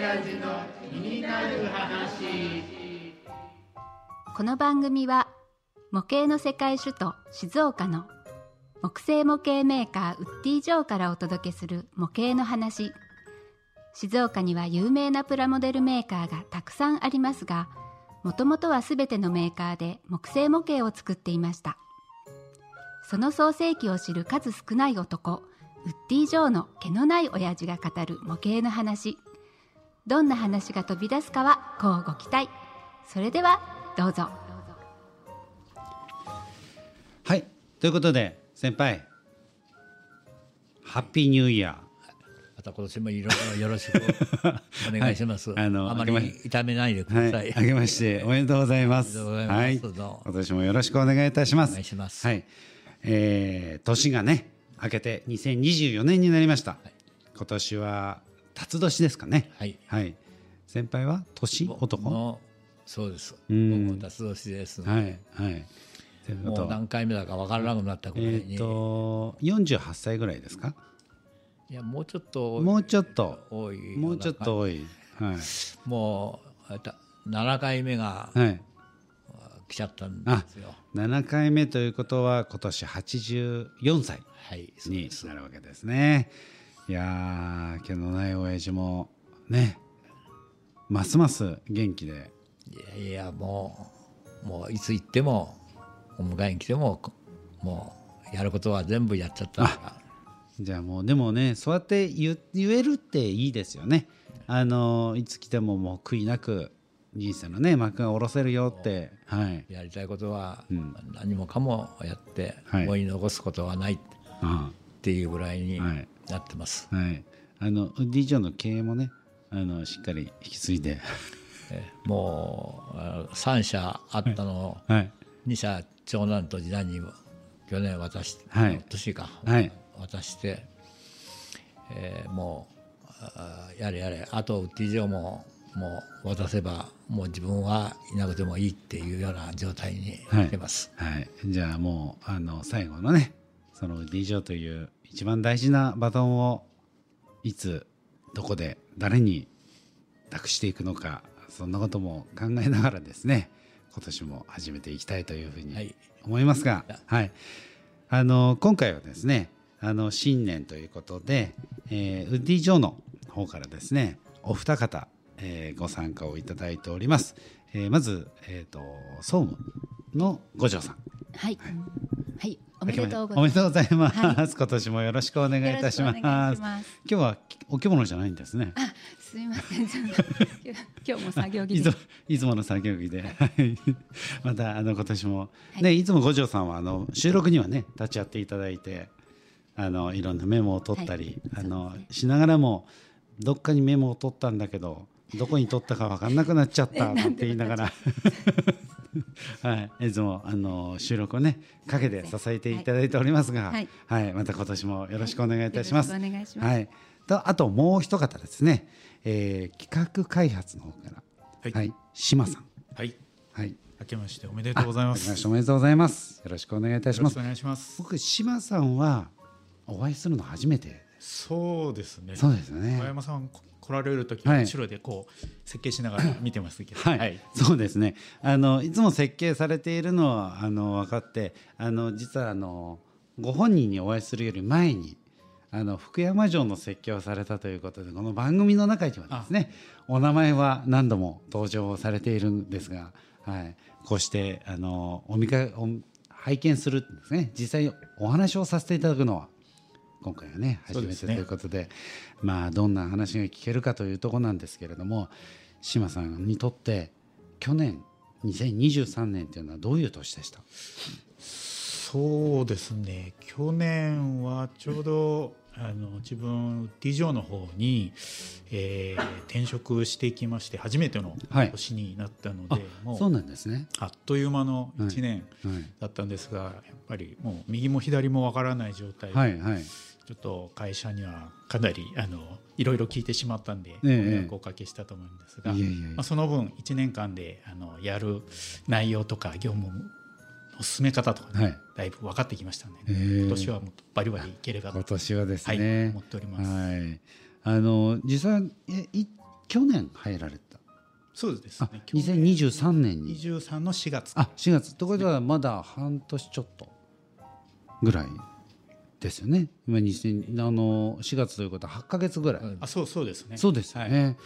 親父の気になる話この番組は模型の世界首都静岡の木製模型メーカーウッディ・ジョーからお届けする模型の話。静岡には有名なプラモデルメーカーがたくさんありますがもともとは全てのメーカーで木製模型を作っていました。その創世記を知る数少ない男ウッディ・ジョーの毛のない親父が語る模型の話。どんな話が飛び出すかはこうご期待。それではどうぞ。はい。ということで先輩。ハッピーニューイヤまた今年もいろいろよろしくお願いします。はい。あのあまり痛めないでくーださ。はい。い、あけまして おめでとうございます。はい。今年もよろしくお願いいたします。お願いします。はい。えー、年がね明けて2024年になりました、今年は辰年ですかねはい。はい先輩は年？男？そうです。ん僕も辰年です。はいはいもう何回目だかわからなくなったぐらいに。えっ、と48歳ぐらいですか？いやもうちょっともうちょっと多い。もうちょっと。多いはいもうあた7回目がはい来ちゃったんあですよ。7回目ということは今年84歳はい。そうに。なるわけですねいやー毛のない親父もねますます元気で。いやいやもうもういつ行ってもお迎えに来てももうやることは全部やっちゃったから。じゃあもうでもねそうやって言言えるっていいですよね。あのいつ来てももう悔いなく人生のね幕が下ろせるよって。はい。やりたいことはうん。何もかもやってはい。思い残すことはないっあていうぐらいにはいなってます。はい。あのウッディ・ジョーの経営もねあのしっかり引き継いで。えもうあ3社あったのをはい。2社長男と次男に去年渡し、はい。年か、はい。渡して、えーもうあやれやれあとウッディ・ジョーももう渡せばもう自分はいなくてもいいっていうような状態にはい来てます。はい、じゃあもうあの最後のねその D ジという一番大事なバトンをいつどこで誰に託していくのかそんなことも考えながらですね今年も始めていきたいというふうにはい。思いますが、はい、あの今回はですねあの新年ということで、えーウッディ・ジョーの方からですねお二方、えーご参加をいただいております、えーまず、えー、と総務の五条さん。はい、はい、おめでとうございます、は今年もよろしくお願いいたします。ます。今日はお着物じゃないんですね。あ、すみません。今日も作業着で。いつも。の作業着で、はい。またあの今年も、はい。ねいつも五条さんはあの収録にはね立ち会っていただいてあのいろんなメモを取ったり、はい。あのね。しながらもどっかにメモを取ったんだけどどこに取ったか分かんなくなっちゃったって言いながら。はい、いつもあの収録をね陰で支えていただいておりますが、ははいい、また今年もよろしくお願いいたします。よろしくお願いしますはい、とあともう一方ですね、えー企画開発の方から、はいはい、島さん、はい。はい、明けましておめでとうございま。あ明けますしておめでとうございます。よろしくお願いいたしますよろしくお。願いします。僕島さんはお会いするの初めて。そうですね。そうですね小山さんこ来られる時はい後ろでこう設計しながら見てますけど。はい、そうですね。あのいつも設計されているのはあの分かって、あの実はあのご本人にお会いするより前に。あの福山城の設計をされたということでこの番組の中にはですねお名前は何度も登場されているんですが、はい、こうしてあのお見かお拝見するんですね実際お話をさせていただくのは今回はね初めてということでまあどんな話が聞けるかというところなんですけれども島さんにとって去年2023年というのはどういう年でした？そうですね。去年はちょうどあの自分 D ジョーの方に、えー転職してきまして初めてのはい。年になったのあで、もそううなんですね。あっという間の1年はい。だったんですが、やっぱりもう右も左もわからない状態で、はいはいちょっと会社にはかなりあのいろいろ聞いてしまったんで、ええご迷惑をおかけしたと思うんですが、まあ、その分1年間であのやる内容とか業務の進め方とかね、はい。だいぶ分かってきましたので、へえ。今年はもっとバリバリいければと今年はですはい、ね思っております。はい。あの実際えい去年入られた？そうですあね。2023年に。23の4月。あ4月。ってことはまだ半年ちょっとぐらい？ですよね。今2000あの4月ということは8か月ぐらい、あ、そうそうですね。そうですよね、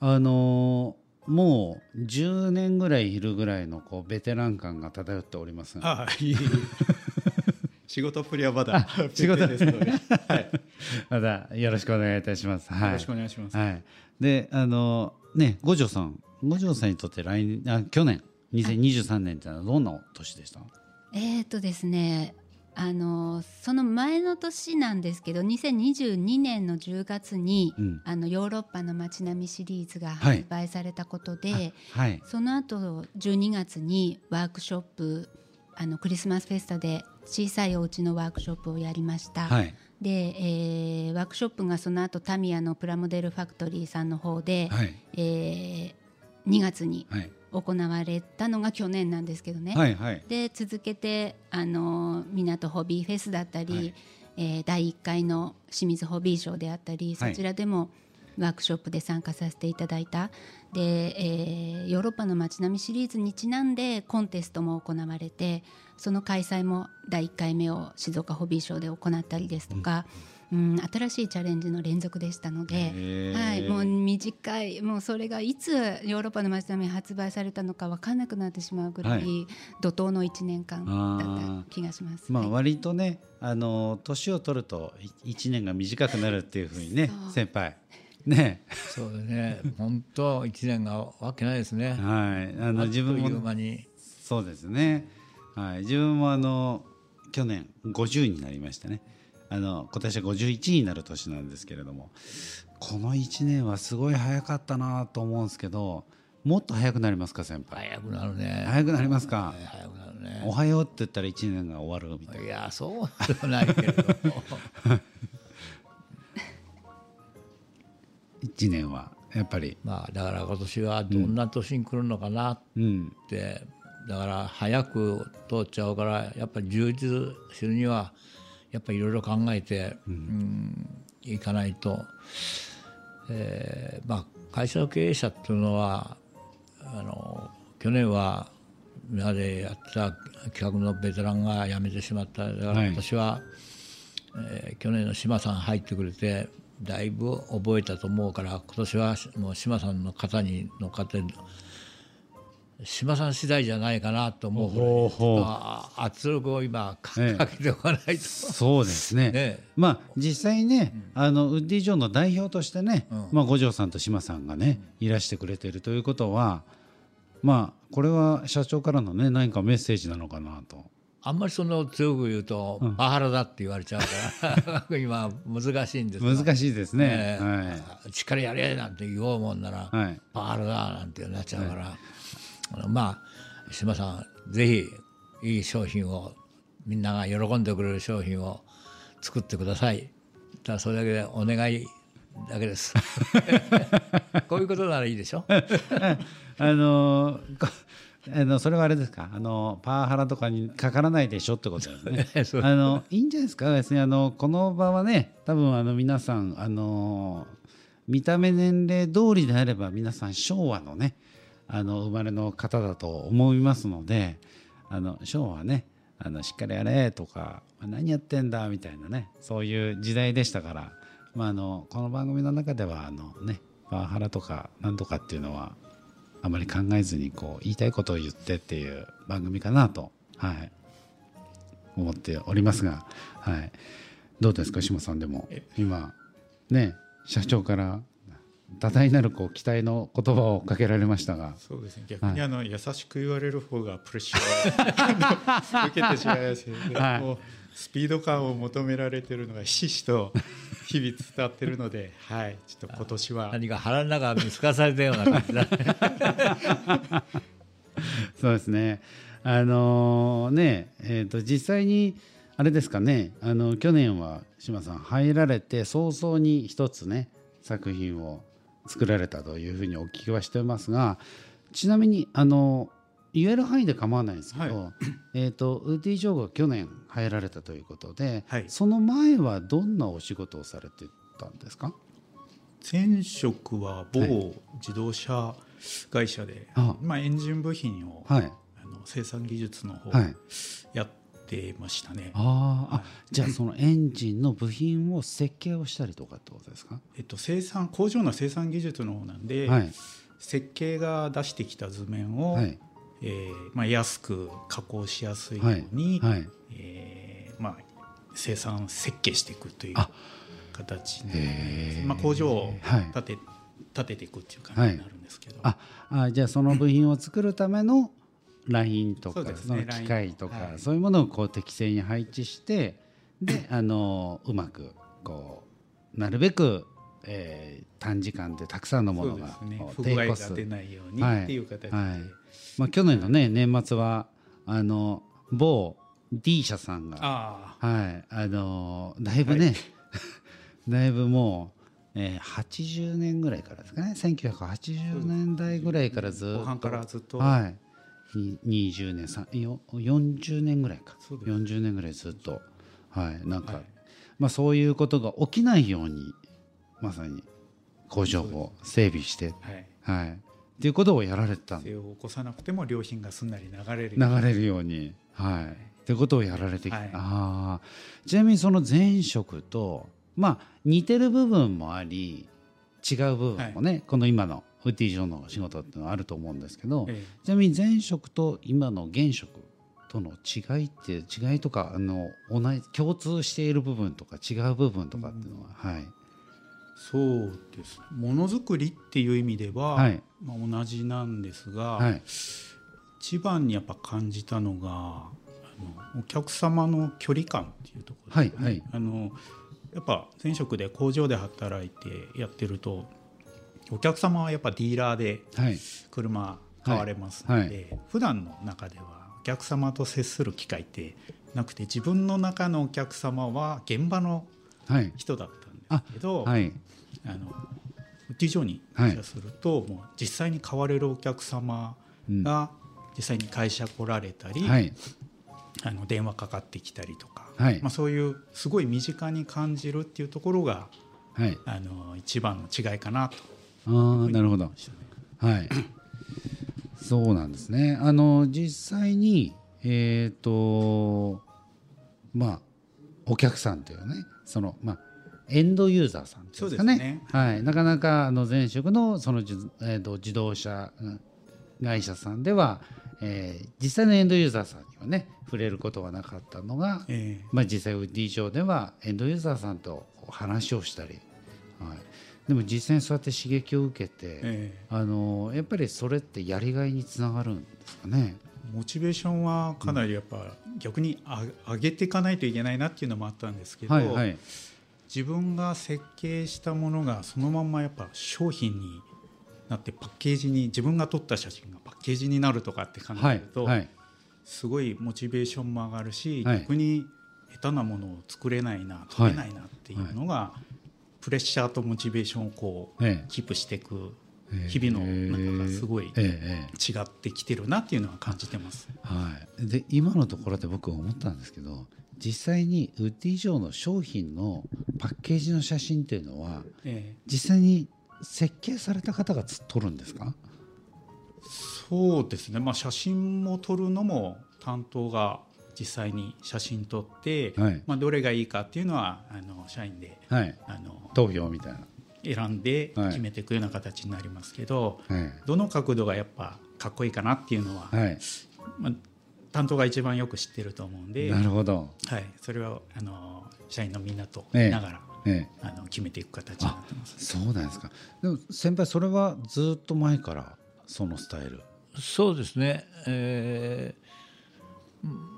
あのもう10年ぐらいいるぐらいのこうベテラン感が漂っておりますが。あ、いい。仕事っぷりはまだ仕事ですので、はい、よ またよろしくお願いいたします。はい、ろしくお願いします。はい、であのね五条さん。五条さんにとって来年あ去年。2023年ってのはどんな年でした、えーとですねあのその前の年なんですけど2022年の10月に、うん。あのヨーロッパの街並みシリーズがはい。発売されたことで、はい。その後12月にワークショップあのクリスマスフェスタで小さいお家のワークショップをやりました。はい。で、えーワークショップがその後タミヤのプラモデルファクトリーさんの方で、はい。えー2月にはい行われたのが去年なんですけどね。はいはい。で続けてあの港ホビーフェスだったり、はい。えー第1回の清水ホビーショーであったり、はい。そちらでもワークショップで参加させていただいた。で、えーヨーロッパの街並みシリーズにちなんでコンテストも行われてその開催も第1回目を静岡ホビーショーで行ったりですとか、うん新しいチャレンジの連続でしたので。はい、もう短いもうそれがいつヨーロッパの街並み発売されたのか分かんなくなってしまうぐらい、はい。怒涛の1年間だった気がします。まあはい割とねあの年を取ると1年が短くなるっていうふうにね先輩。ね。そうですね。本当一年がわけないですね。はい。ああの自分っというも間に。そうですね。はい、自分もあの去年50になりましてね。あの今年は51になる年なんですけれども、この1年はすごい早かったなと思うんですけど、もっと早くなりますか先輩？早くなるね早くなりますか？早くなるおねはようって言ったら1年が終わるみたいな。いやそうでもないけれども1年はやっぱり、まあだから今年はどんな年に来るのかなっうん、て、だから早く通っちゃうからやっぱり充実するにはやっぱりいろいろ考えて、うん。いかないと、えーまあ、会社の経営者っていうのはあの去年は今までやってた企画のベテランが辞めてしまった。だからはい。今年は、えー去年の島さん入ってくれてだいぶ覚えたと思うから今年はもう島さんの肩に乗っかって島さん次第じゃないかなと思うほうほう。あ圧力を今かけておかないと、そうですね。ね まあ実際ね、あのウッディ・ジョーの代表としてね、うん。まあ五条さんと島さんがね、いらしてくれているということは、まあこれは社長からのね何かメッセージなのかなと。あんまりその強く言うと、パワハラだって言われちゃうから 今難しいんですが。難しいですね。ええ。はい。しっかりやれなんて言おうもんなら、はい。パワハラだなんてなっちゃうから、あのまあ島さんぜひいい商品をみんなが喜んでくれる商品を作ってください。ただそれだけでお願いだけです。こういうことならいいでしょ？あのこあのそれはあれですか？あのパワハラとかにかからないでしょってことですね。あのいいんじゃないですか？別にあのこの場はね多分あの皆さんあの見た目年齢通りであれば皆さん昭和のねあの生まれの方だと思いますのであの昭和ねあのしっかりやれとか何やってんだみたいなねそういう時代でしたから、まあ、あのこの番組の中ではあのねパワハラとかなんとかっていうのはあまり考えずにこう言いたいことを言ってっていう番組かなと、はい、思っておりますが、はい、どうですか島さんでも。今ね社長から多大なるこう期待の言葉をかけられましたが。そうですね。逆にあの、優しく言われる方がプレッシャーを 受けてしまいますよね、はい。もうスピード感を求められてるのがひしひしと日々伝わってるので、はい、ちょっと今年は。何か腹の中見透かされたような感じだ そうですね。あのねえー、と実際にあれですかね。あの去年は島さん入られて早々に一つね作品を作られたというふうにお聞きはしてますがちなみにあの言える範囲で構わないんですけど、えー、とウッディ・ジョーが去年入られたということで、はい。その前はどんなお仕事をされてたんですか？前職は某はい。自動車会社で、あ。まあ、エンジン部品を、はい。あの生産技術の方はい。やってましたね、あーあじゃあそのエンジンの部品を設計をしたりとかってことですか？えっと、生産工場の生産技術の方なんで、はい。設計が出してきた図面を、はい。えーまあ、安く加工しやすいように、はい。えーまあ、生産設計していくというあ形へで、ー。まあ、工場をはい。建て,、建てていくっていう感じになるんですけど、ああじゃあその部品を作るためのラインとかその機械とかそういうものをこう適正に配置してで あのうまくこうなるべく、えー短時間でたくさんのものが低コスト出ないようにはいっていう形で、はい。まあ、去年のね年末はあの某 D 社さんがあはい。あのだいぶね、だいぶもう、えー、80年ぐらいからですかね。1980年代ぐらいからずっと。後半からずっと。はい。に20年さよ40年ぐらいか。そうです。40年ぐらいずっと。はいなんか、はい。まあ、そういうことが起きないようにまさに工場を整備してはい。はい。っていうことをやられてたを起こさなくても良品がすんなり流れる流れるように。はい。っていうことをやられてきた、はい。あー。ちなみにその前職とまあ似てる部分もあり違う部分もね、この今の上の仕事っていうのはあると思うんですけど、えちなみに前職と今の現職との違いって違いとかあの同じ共通している部分とか違う部分とかっていうのは、はい。そうですものづくりっていう意味では、はい。まあ、同じなんですが、はい。一番にやっぱ感じたのがあのお客様の距離感っていうところですね。はいはい。あのやっぱ前職で工場で働いてやってるとお客様はやっぱディーラーではい。車買われますので、はい。は普段の中ではお客様と接する機会ってなくて自分の中のお客様は現場のはい。人だったんですけど、はい。あのウッディ上に入社すると、もう実際に買われるお客様が実際に会社来られたり、はい。あの電話かかってきたりとか、はい。まあ、そういうすごい身近に感じるっていうところがはい。あの一番の違いかなとああなるほど。はい。そうなんですね。あの実際にえっ、とまあお客さんというねそのまあエンドユーザーさんですかね。そうですね。はい、なかなかあの前職のそのじ、えー、と自動車うん会社さんでは、えー実際のエンドユーザーさんにはね触れることはなかったのが、ええ。まあ、実際 D 上ではエンドユーザーさんと話をしたり、はい、でも実際にそうやって刺激を受けて、ええ。あのやっぱりそれってやりがいにつながるんですかね？モチベーションはかなりやっぱ逆にあ上げていかないといけないなっていうのもあったんですけど、はいはい。自分が設計したものがそのまんまやっぱ商品になってパッケージに自分が撮った写真がパッケージになるとかって考はいえると、はいすごいモチベーションも上がるし、はい。逆に下手なものを作れないな撮れないなっていうのが、プレッシャーとモチベーションをこうええ。キープしていくええ。日々の中がすごい違ってきてるなっていうのは感じてます。えはい、で今のところで僕思ったんですけど実際にウッディ以上の商品のパッケージの写真っていうのはええ。実際に設計された方がつ撮るんですか？そうですね、まあ、写真も撮るのも担当が実際に写真撮って、はい。まあ、どれがいいかっていうのはあの社員ではい。あの投票みたいな、選んではい。決めていくような形になりますけど、はい。どの角度がやっぱかっこいいかなっていうのは、はい、まあ、担当が一番よく知ってると思うんで、なるほど、はい、それはあの社員のみんなとええ。見ながら、ええ、あの決めていく形になってます。そうなんですか。でも先輩それはずっと前からそのスタイル？そうですね、えー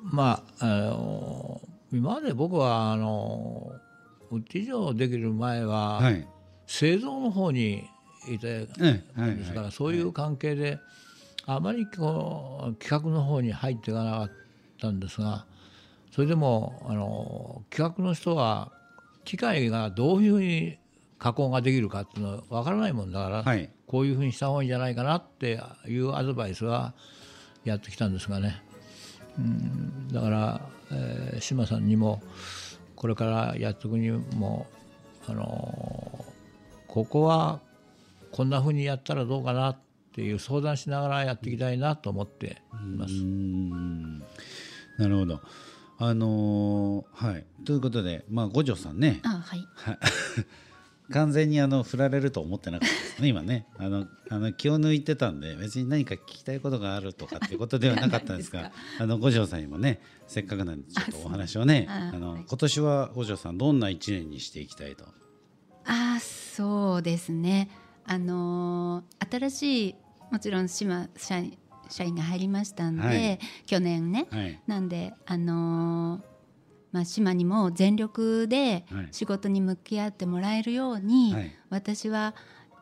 まああの今まで僕はあのウッディ城できる前は、はい。製造の方にいてええはいですから、はいそういう関係で、あまりこう企画の方に入っていかなかったんですがそれでもあの企画の人は機械がどういうふうに加工ができるかっていうのは分からないもんだから、はい。こういうふうにした方がいいんじゃないかなっていうアドバイスはやってきたんですがね、うん、だから、えー島さんにもこれからやっていくにもあのここはこんなふうにやったらどうかなっていう相談しながらやっていきたいなと思っています。うん。なるほど。あのーはい。ということで、まあ、五条さんね。あはい 完全にあの振られると思ってなかったですね今ね。あのあの気を抜いてたんで別に何か聞きたいことがあるとかっていうことではなかったんですがあの五条さんにもねせっかくなんでちょっとお話をねああの、はい。今年は五条さんどんな一年にしていきたいと？あそうですね。あのー新しいもちろん島社員社員が入りましたんで、はい。去年ね、はい。なんであのーまあ、島にも全力ではい。仕事に向き合ってもらえるように、はい。私は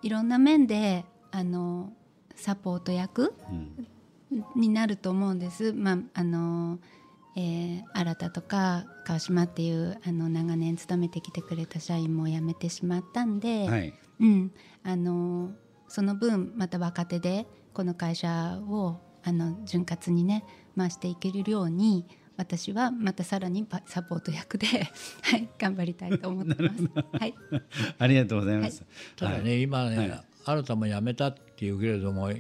いろんな面であのサポート役うん。になると思うんです。まああのえー新田とか川島っていうあの長年勤めてきてくれた社員も辞めてしまったんで、はい。うん、あのその分また若手でこの会社をあの潤滑にね回していけるように私はまたさらにパサポート役で、はい、頑張りたいと思ってます。はい、ありがとうございます。ただね、今ね、新たも辞めたっていうけれども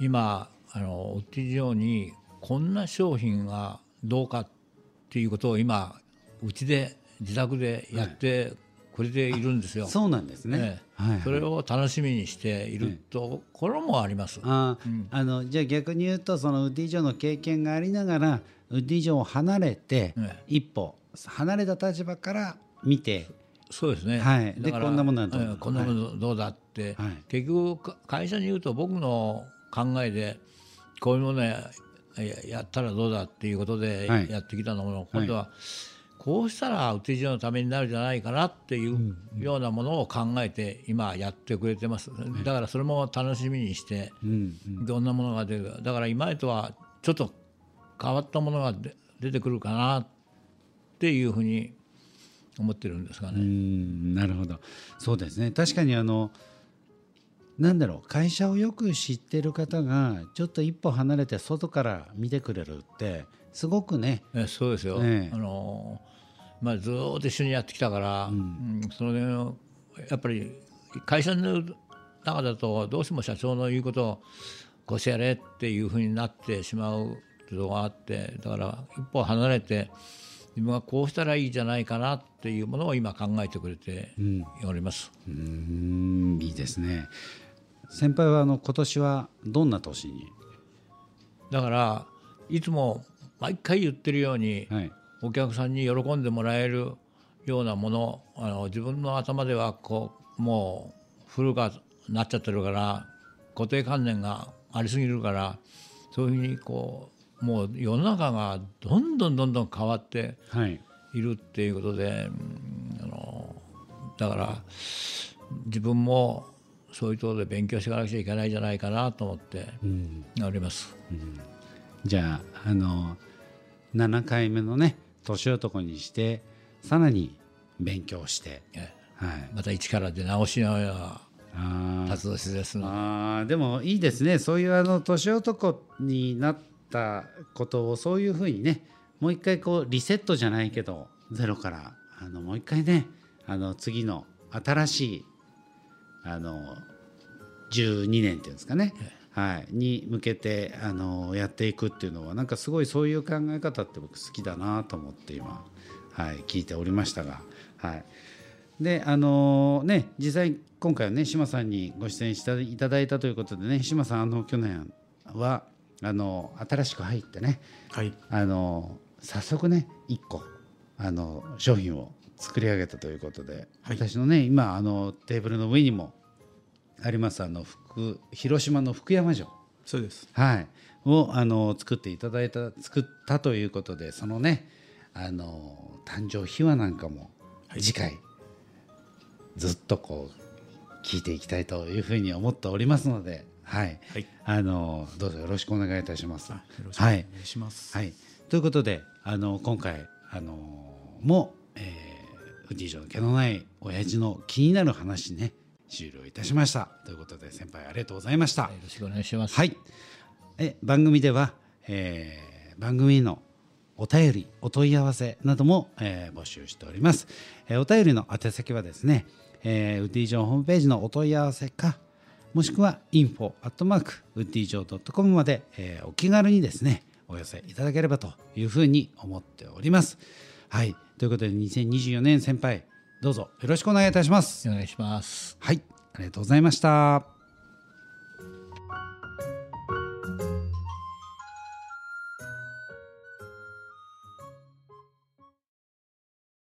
今あのウッディ上にこんな商品がどうかっていうことを今うちで自宅でやってくれているんですよ。そうなんですね。ええはいはいそれを楽しみにしているところもあります。あー、あのじゃあ逆に言うとそのウッディ城の経験がありながらディ城を離れて、え一歩離れた立場から見て。そうですね。はい。でこんなものだええこんなものどうだって、はい。結局か会社に言うと僕の考えでこういうものやややったらどうだっていうことではい。やってきたのも、今度はこうしたらウテージのためになるんじゃないかなっていうようなものを考えて今やってくれてます。だからそれも楽しみにして、うんどんなものが出る。かだから今までとはちょっと変わったものが出出てくるかなっていうふうに思ってるんですがうね。んなるほど。そうですね。確かにあのなんだろう。会社をよく知ってる方がちょっと一歩離れて外から見てくれるってすごくね。えそうですよ、ええ。あのまあ、ずーっと一緒にやってきたから、うん。その辺やっぱり会社の中だとどうしても社長の言うことをこうしてやれっていうふうになってしまういうのがあってだから一歩離れて自分はこうしたらいいじゃないかなっていうものを今考えてくれております。うーんいいですね。先輩はあの今年はどんな年に？だからいつも毎回言ってるように、はい。お客さんに喜んでもらえるようなものあの自分の頭ではこうもう古くなっちゃってるから固定観念がありすぎるからそういうふうにこうもう世の中がどんどんどんどん変わってはい。いるっていうことで、うんあのだから自分もそういうところで勉強していかなくちゃいけないんじゃないかなと思ってうん。おります。じゃああの7回目のね年男にしてさらに勉強して。えはい。また一から出直しのようなああーでもいいですね。そういうあの年男になったことをそういうふうにねもう一回こうリセットじゃないけどゼロからあのもう一回ねあの次の新しいあの12年っていうんですかね、はい、に向けてあのやっていくっていうのはなんかすごいそういう考え方って僕好きだなと思って今、はい、聞いておりましたが。はい。であのね実際今回はね志麻さんにご出演していただいたということでね志麻さんあの去年はあの新しく入ってねはい。あの早速ね1個あの商品を作り上げたということで、はい。私のね今あのテーブルの上にもありますあの福広島の福山城。そうです。はい、をあの作っていただいた作ったということでそのねあの誕生秘話なんかも次回、ずっとこう聞いていきたいというふうに思っておりますので、はいはいあのどうぞよろしくお願いいたします。あよろしくお願いします、はい、ということであの今回あのも、えー、フディ城の毛のない親父の気になる話ね終了いたしましたということで先輩ありがとうございました。よろしくお願いします。はい。え番組では、えー番組へのお便り、お問い合わせなども、えー募集しております。えーお便りの宛先はですね、えーウッディ城ホームページのお問い合わせかもしくは info アットマークウッディ城 .com まで、えーお気軽にですねお寄せいただければというふうに思っております。はいということで2024年先輩どうぞよろしくお願いいたします。お願いします。はいありがとうございました。